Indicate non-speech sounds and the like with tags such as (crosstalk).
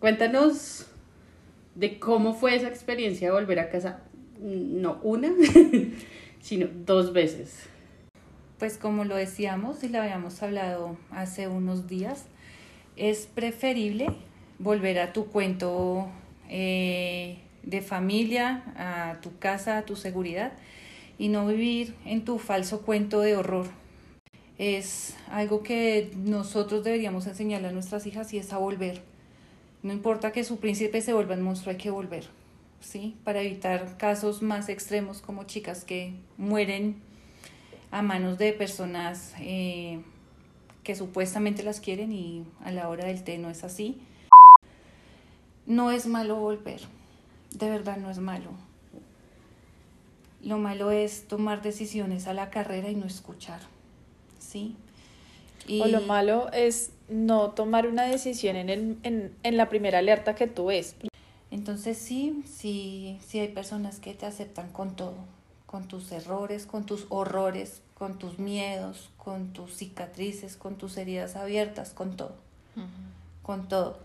Cuéntanos de cómo fue esa experiencia de volver a casa, no una, (laughs) sino dos veces. Pues como lo decíamos y lo habíamos hablado hace unos días, es preferible volver a tu cuento eh, de familia, a tu casa, a tu seguridad y no vivir en tu falso cuento de horror. Es algo que nosotros deberíamos enseñarle a nuestras hijas y es a volver. No importa que su príncipe se vuelva un monstruo, hay que volver, ¿sí? Para evitar casos más extremos como chicas que mueren a manos de personas eh, que supuestamente las quieren y a la hora del té no es así. No es malo volver, de verdad no es malo. Lo malo es tomar decisiones a la carrera y no escuchar, ¿sí? O lo malo es no tomar una decisión en, el, en, en la primera alerta que tú ves. Entonces sí, sí, sí hay personas que te aceptan con todo, con tus errores, con tus horrores, con tus miedos, con tus cicatrices, con tus heridas abiertas, con todo, con todo.